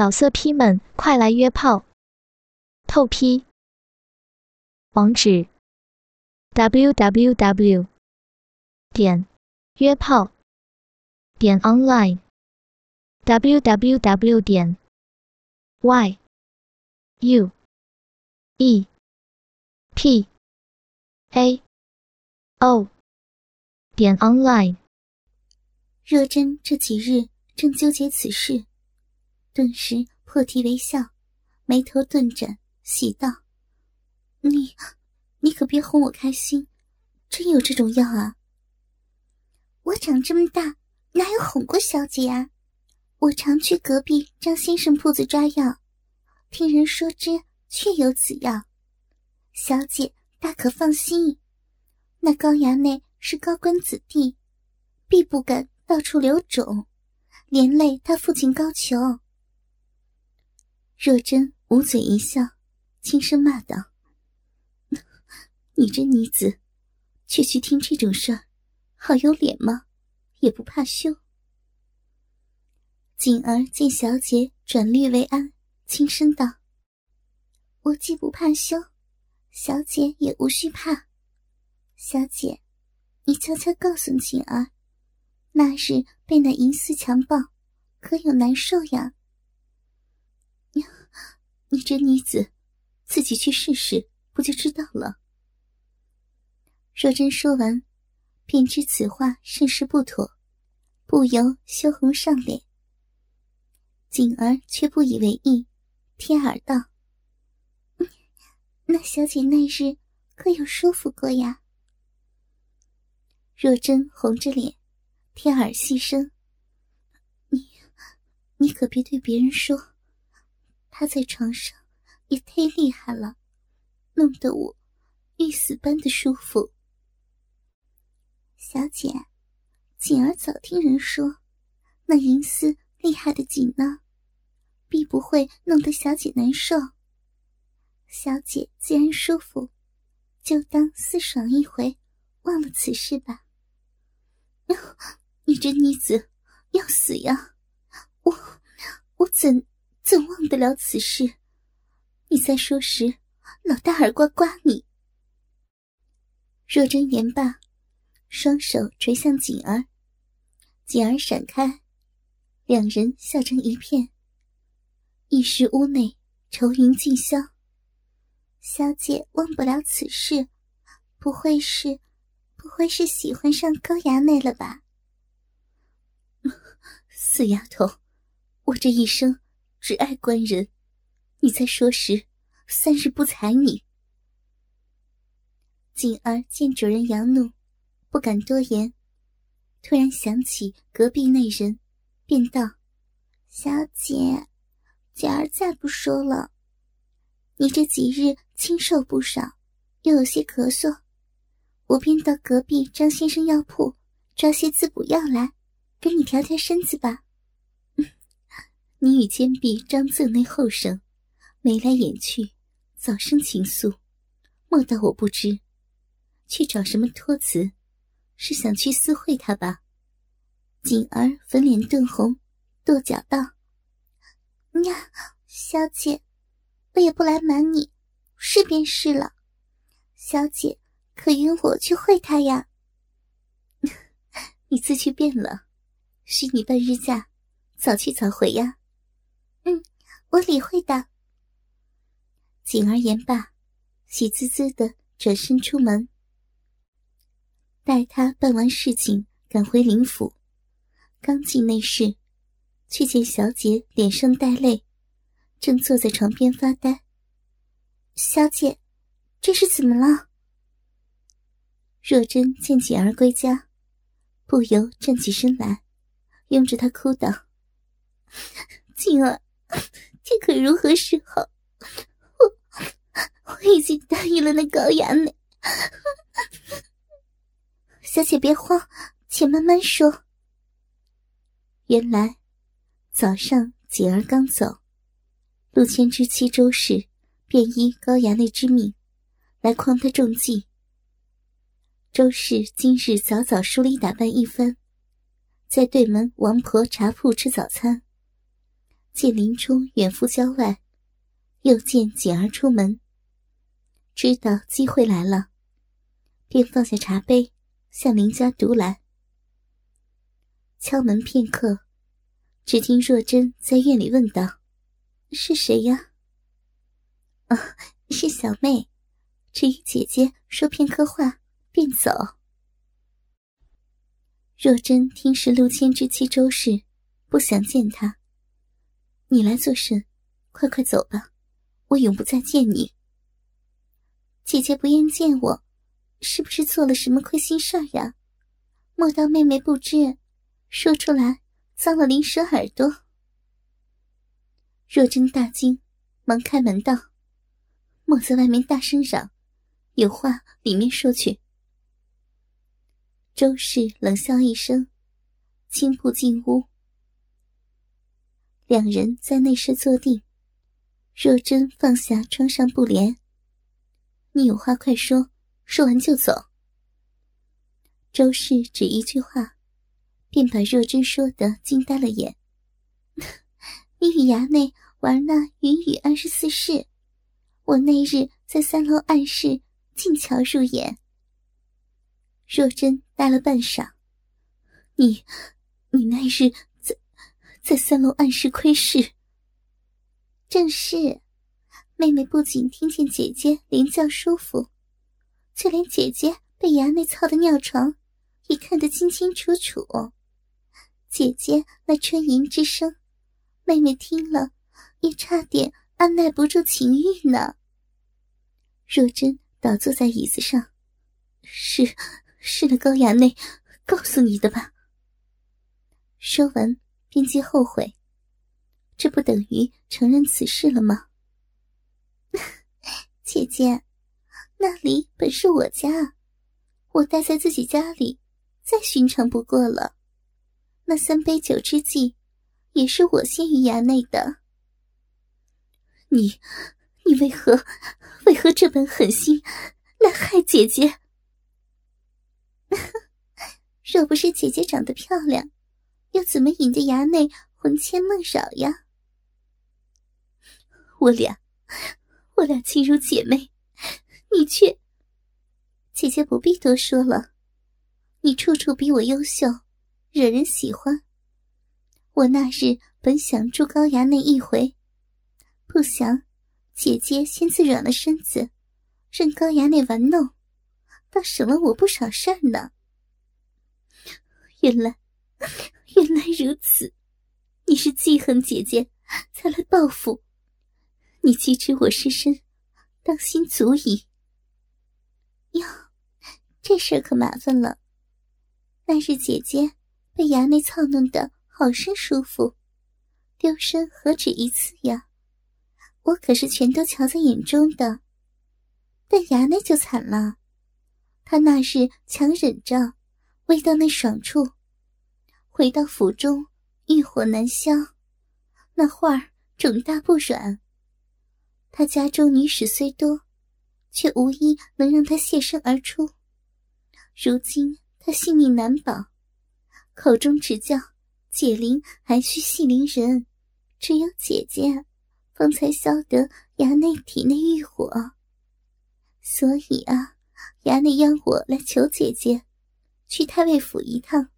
老色批们，快来约炮！透批。网址：w w w 点约炮点 online w w w 点 y u e p a o 点 online。若真这几日正纠结此事。顿时破涕为笑，眉头顿展，喜道：“你，你可别哄我开心，真有这种药啊！我长这么大哪有哄过小姐啊？我常去隔壁张先生铺子抓药，听人说之确有此药，小姐大可放心。那高衙内是高官子弟，必不敢到处留种，连累他父亲高俅。”若真捂嘴一笑，轻声骂道：“ 你这女子，却去听这种事儿，好有脸吗？也不怕羞。”锦儿见小姐转绿为安，轻声道：“我既不怕羞，小姐也无需怕。小姐，你悄悄告诉锦儿，那日被那淫丝强暴，可有难受呀？”你这女子，自己去试试，不就知道了？若真说完，便知此话甚是不妥，不由羞红上脸。锦儿却不以为意，贴耳道：“那小姐那日可有舒服过呀？”若真红着脸，贴耳细声：“你，你可别对别人说。”他在床上也忒厉害了，弄得我欲死般的舒服。小姐，锦儿早听人说，那银丝厉害的紧呢，必不会弄得小姐难受。小姐既然舒服，就当私爽一回，忘了此事吧。你这女子要死呀！我我怎？怎忘得了此事？你再说时，老大耳刮刮你。若真言罢，双手垂向锦儿，锦儿闪开，两人笑成一片。一时屋内愁云尽消。小姐忘不了此事，不会是，不会是喜欢上高衙内了吧？死丫头，我这一生。只爱官人，你在说时，三日不睬你。锦儿见主人扬怒，不敢多言，突然想起隔壁那人，便道：“小姐，锦儿再不说了。你这几日清瘦不少，又有些咳嗽，我便到隔壁张先生药铺抓些滋补药来，给你调调身子吧。”你与坚壁张自那后生，眉来眼去，早生情愫，莫道我不知。去找什么托词，是想去私会他吧？锦儿粉脸顿红，跺脚道：“呀，小姐，我也不来瞒你，是便是了。小姐可允我去会他呀？你自去便了，许你半日假，早去早回呀。”我理会的。锦儿言罢，喜滋滋的转身出门。待他办完事情，赶回林府，刚进内室，却见小姐脸上带泪，正坐在床边发呆。小姐，这是怎么了？若真见锦儿归家，不由站起身来，拥着她哭道：“ 锦儿。”这可如何是好？我我已经答应了那高衙内。小姐别慌，且慢慢说。原来早上锦儿刚走，陆谦之妻周氏便依高衙内之命来诓他中计。周氏今日早早梳理打扮一番，在对门王婆茶铺吃早餐。见林冲远赴郊外，又见锦儿出门，知道机会来了，便放下茶杯，向林家独来。敲门片刻，只听若真在院里问道：“是谁呀？”“啊，是小妹，只与姐姐说片刻话，便走。”若真听是陆谦之妻周氏，不想见他。你来做甚？快快走吧，我永不再见你。姐姐不愿见我，是不是做了什么亏心事儿呀？莫道妹妹不知，说出来脏了灵蛇耳朵。若真大惊，忙开门道：“莫在外面大声嚷，有话里面说去。”周氏冷笑一声，轻步进屋。两人在内室坐定，若真放下窗上布帘：“你有话快说，说完就走。”周氏只一句话，便把若真说的惊呆了眼：“ 你与衙内玩那云雨二十四式，我那日在三楼暗室静瞧入眼。”若真呆了半晌，你，你那日在三楼暗室窥视。正是，妹妹不仅听见姐姐连叫舒服，就连姐姐被衙内操的尿床，也看得清清楚楚。姐姐那春吟之声，妹妹听了也差点按耐不住情欲呢。若真倒坐在椅子上，是。是那，高衙内告诉你的吧。说完，便觉后悔，这不等于承认此事了吗？姐姐，那里本是我家，我待在自己家里，再寻常不过了。那三杯酒之际，也是我先于衙内的。你，你为何，为何这般狠心来害姐姐？若不是姐姐长得漂亮，又怎么引得衙内魂牵梦绕呀？我俩，我俩亲如姐妹，你却……姐姐不必多说了，你处处比我优秀，惹人喜欢。我那日本想助高衙内一回，不想姐姐先自软了身子，任高衙内玩弄。倒省了我不少事儿呢。原来，原来如此，你是记恨姐姐才来报复。你既知我失身，当心足矣。哟，这事可麻烦了。那日姐姐被衙内操弄的好生舒服，丢身何止一次呀？我可是全都瞧在眼中的。但衙内就惨了。他那日强忍着，未到那爽处，回到府中，欲火难消，那画儿肿大不软。他家中女使虽多，却无一能让他现身而出。如今他性命难保，口中只叫解铃还须系铃人，只有姐姐，方才消得衙内体内欲火。所以啊。衙内央我来求姐姐，去太尉府一趟，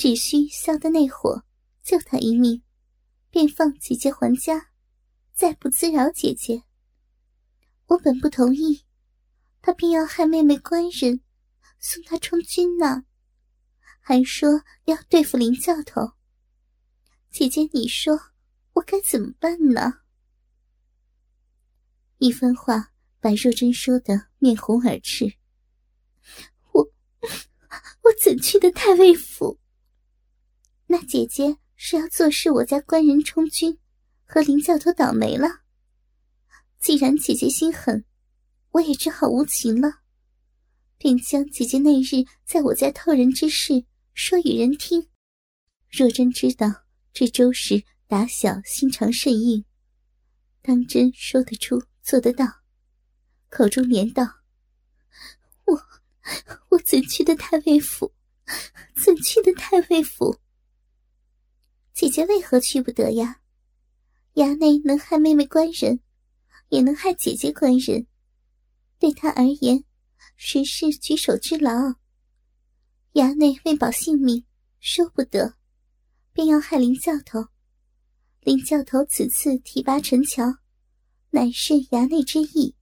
只需消得内火，救他一命，便放姐姐还家，再不滋扰姐姐。我本不同意，他偏要害妹妹官人，送他充军呢，还说要对付林教头。姐姐，你说我该怎么办呢？一番话。白若贞说的面红耳赤。我，我怎去的太尉府？那姐姐是要坐视我家官人充军，和林教头倒霉了。既然姐姐心狠，我也只好无情了，便将姐姐那日在我家偷人之事说与人听。若真知道这周氏打小心肠甚硬，当真说得出，做得到。口中连道：“我，我怎去的太尉府？怎去的太尉府？姐姐为何去不得呀？衙内能害妹妹官人，也能害姐姐官人，对他而言，实是举手之劳。衙内为保性命，说不得，便要害林教头。林教头此次提拔陈桥，乃是衙内之意。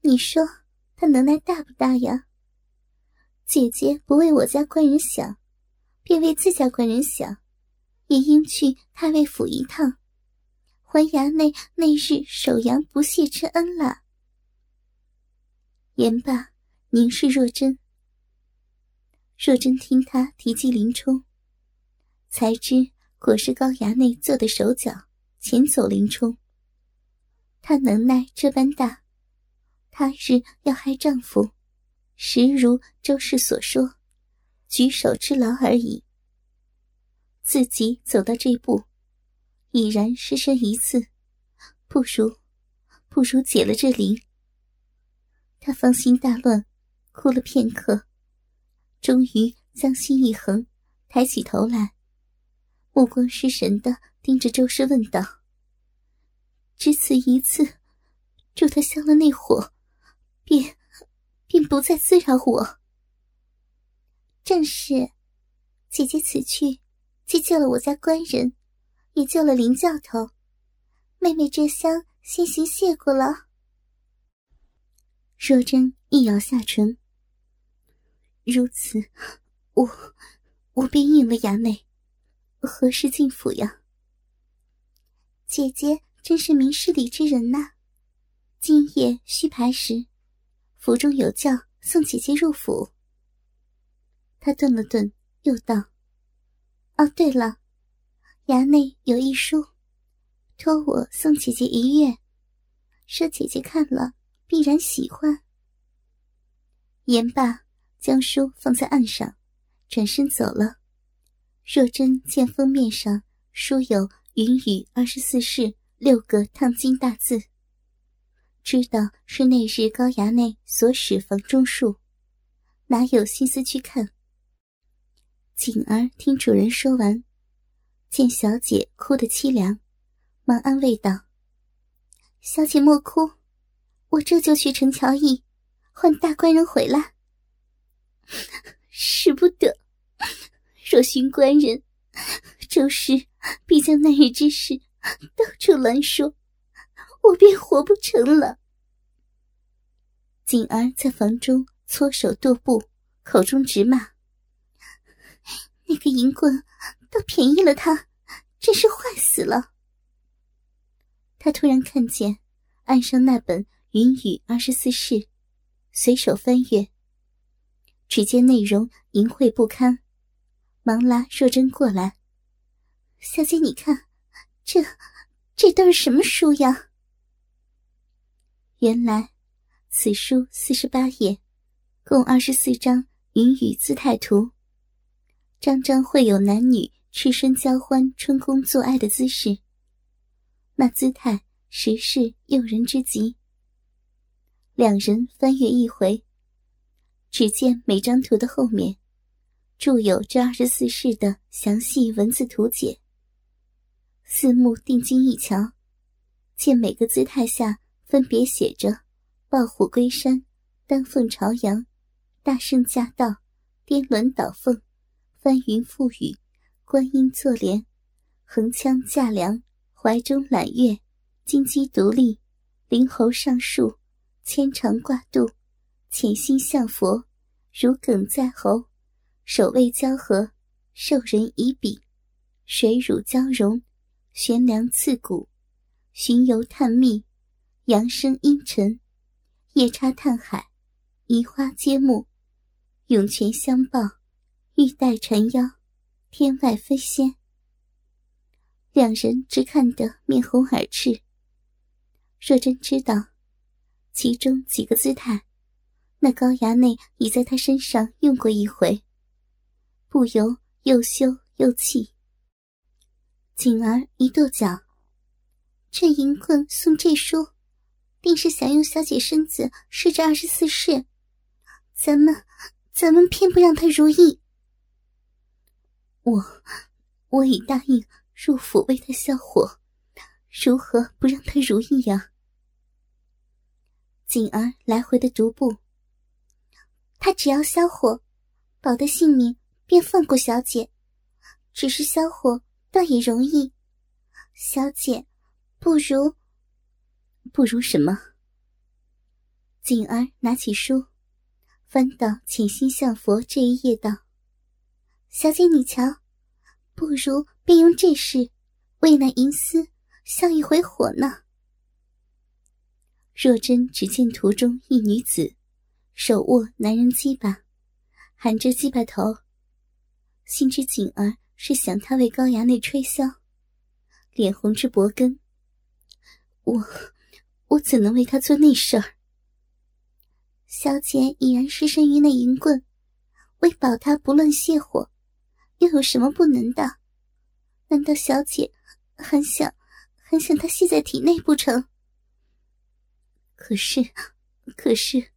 你说他能耐大不大呀？姐姐不为我家官人想，便为自家官人想，也应去太尉府一趟，还衙内那日守阳不谢之恩了。言罢，凝视若真。若真听他提及林冲，才知。果是高衙内做的手脚，遣走林冲。他能耐这般大，他日要害丈夫，实如周氏所说，举手之劳而已。自己走到这步，已然失身一次，不如不如解了这铃。他芳心大乱，哭了片刻，终于将心一横，抬起头来。目光失神的盯着周氏问道：“只此一次，助他消了内火，便便不再滋扰我。”正是，姐姐此去，既救了我家官人，也救了林教头。妹妹这厢先行谢过了。若真一咬下唇，如此，我我便应了衙内。何时进府呀？姐姐真是明事理之人呐！今夜须牌时，府中有轿送姐姐入府。他顿了顿，又道：“哦，对了，衙内有一书，托我送姐姐一阅，说姐姐看了必然喜欢。”言罢，将书放在案上，转身走了。若真见封面上书有“云雨二十四式”六个烫金大字，知道是那日高衙内所使房中术，哪有心思去看？锦儿听主人说完，见小姐哭得凄凉，忙安慰道：“小姐莫哭，我这就去陈桥驿，唤大官人回来。使不得。”若寻官人，周氏必将那日之事到处乱说，我便活不成了。锦儿在房中搓手跺步，口中直骂：“那个淫棍倒便宜了他，真是坏死了。”他突然看见案上那本《云雨二十四式》，随手翻阅，只见内容淫秽不堪。忙拉若真过来，小姐，你看，这这都是什么书呀？原来，此书四十八页，共二十四张云雨姿态图，张张绘有男女赤身交欢、春宫做爱的姿势。那姿态实是诱人之极。两人翻阅一回，只见每张图的后面。注有这二十四式的详细文字图解。四目定睛一瞧，见每个姿态下分别写着“抱虎归山”“丹凤朝阳”“大圣驾到”“颠鸾倒凤”“翻云覆雨”“观音坐莲”“横枪架梁”“怀中揽月”“金鸡独立”“灵猴上树”“牵肠挂肚”“潜心向佛”“如鲠在喉”。手位交合，受人以比；水乳交融，悬梁刺骨；巡游探秘，扬声阴沉；夜叉探海，移花接木；涌泉相报，玉带缠腰，天外飞仙。两人只看得面红耳赤。若真知道，其中几个姿态，那高衙内已在他身上用过一回。不由又羞又气。锦儿一跺脚，这银棍送这书，定是想用小姐身子试这二十四式。咱们，咱们偏不让他如意。我，我已答应入府为他消火，如何不让他如意呀？锦儿来回的踱步。他只要消火，保得性命，便放过小姐。只是消火倒也容易，小姐，不如，不如什么？锦儿拿起书，翻到《潜心向佛》这一页，道：“小姐，你瞧，不如便用这事为那银丝消一回火呢。”若真只见途中一女子，手握男人鸡巴，含着鸡巴头，心知锦儿是想他为高衙内吹箫，脸红至脖根。我，我怎能为他做那事儿？小姐已然失身于那银棍，为保他不乱泻火，又有什么不能的？难道小姐很想，很想他吸在体内不成？可是，可是，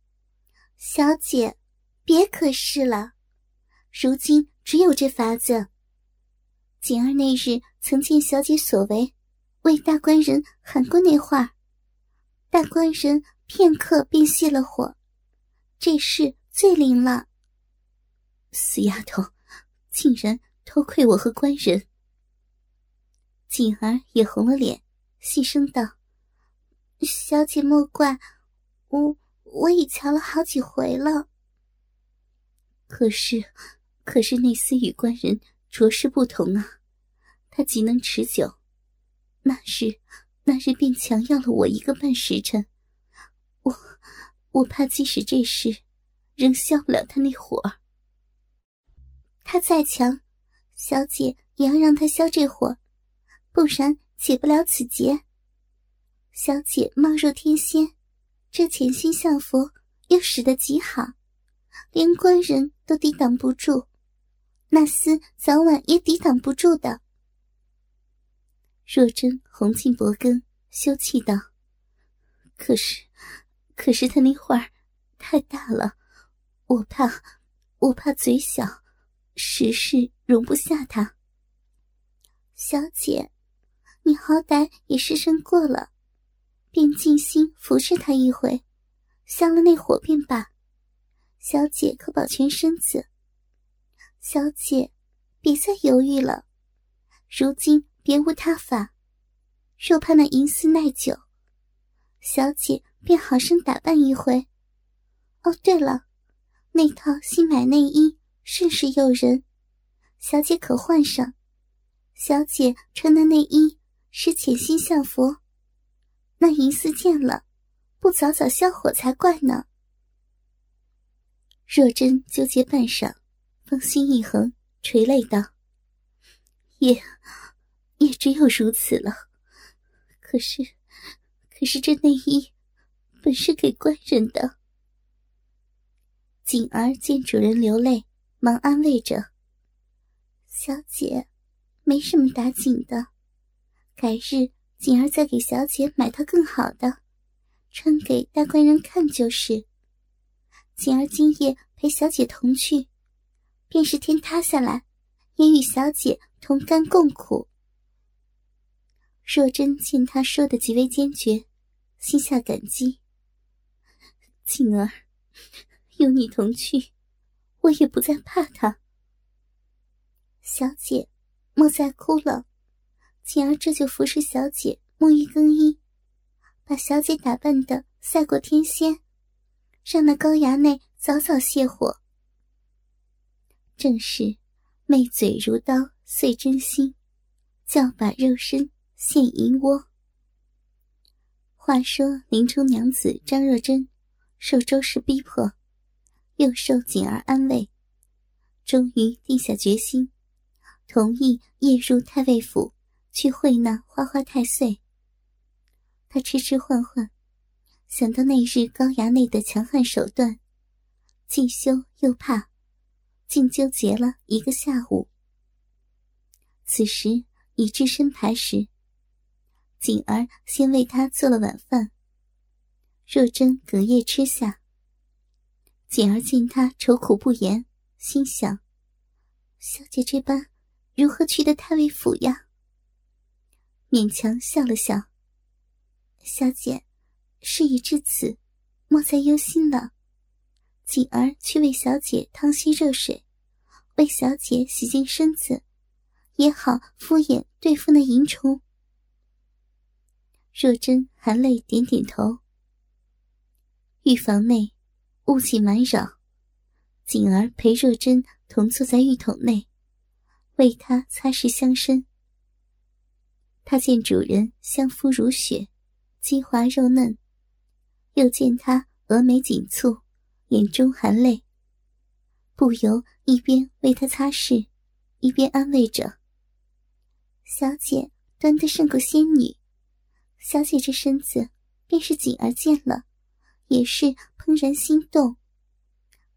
小姐，别可是了。如今只有这法子。锦儿那日曾见小姐所为，为大官人喊过那话，大官人片刻便熄了火。这事最灵了。死丫头，竟然偷窥我和官人。锦儿也红了脸，细声道。小姐莫怪，我我已瞧了好几回了。可是，可是那厮与官人着实不同啊，他极能持久。那日，那日便强要了我一个半时辰，我我怕即使这事，仍消不了他那火。他再强，小姐也要让他消这火，不然解不了此劫。小姐貌若天仙，这潜心向佛又使得极好，连官人都抵挡不住，那厮早晚也抵挡不住的。若真红尽脖根，羞气道：“可是，可是他那会儿太大了，我怕，我怕嘴小，时事容不下他。”小姐，你好歹也失身过了。便尽心服侍他一回，消了那火便罢。小姐可保全身子。小姐，别再犹豫了。如今别无他法，若怕那银丝耐久，小姐便好生打扮一回。哦，对了，那套新买内衣甚是诱人，小姐可换上。小姐穿的内衣是潜心向佛。那银丝见了，不早早消火才怪呢。若真纠结半晌，芳心一横，垂泪道：“也，也只有如此了。可是，可是这内衣本是给官人的。”锦儿见主人流泪，忙安慰着：“小姐，没什么打紧的，改日。”锦儿再给小姐买套更好的，穿给大官人看就是。锦儿今夜陪小姐同去，便是天塌下来，也与小姐同甘共苦。若真见他说的极为坚决，心下感激。锦儿，有你同去，我也不再怕他。小姐，莫再哭了。锦儿这就服侍小姐沐浴更衣，把小姐打扮的赛过天仙，让那高衙内早早卸火。正是媚嘴如刀碎真心，叫把肉身现银窝。话说林冲娘子张若珍受周氏逼迫，又受锦儿安慰，终于定下决心，同意夜入太尉府。去会那花花太岁。他痴痴唤唤，想到那日高衙内的强悍手段，既羞又怕，竟纠结了一个下午。此时已至申牌时，锦儿先为他做了晚饭。若真隔夜吃下。锦儿见他愁苦不言，心想：小姐这般，如何去得太尉府呀？勉强笑了笑，小姐，事已至此，莫再忧心了。锦儿去为小姐烫些热水，为小姐洗净身子，也好敷衍对付那淫虫。若真含泪点点头。浴房内雾气满扰，锦儿陪若真同坐在浴桶内，为她擦拭香身。他见主人香肤如雪，肌滑肉嫩，又见她峨眉紧蹙，眼中含泪，不由一边为她擦拭，一边安慰着：“小姐端得胜过仙女，小姐这身子，便是锦儿见了，也是怦然心动。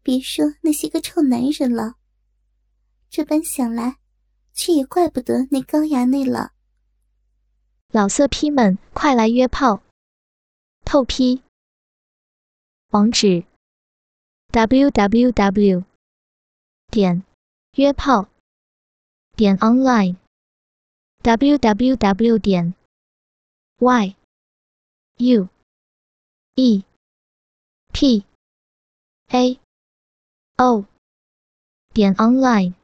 别说那些个臭男人了，这般想来，却也怪不得那高衙内了。”老色批们，快来约炮！透批。网址：w w w 点约炮点 online w w w 点 y u e p a o 点 online。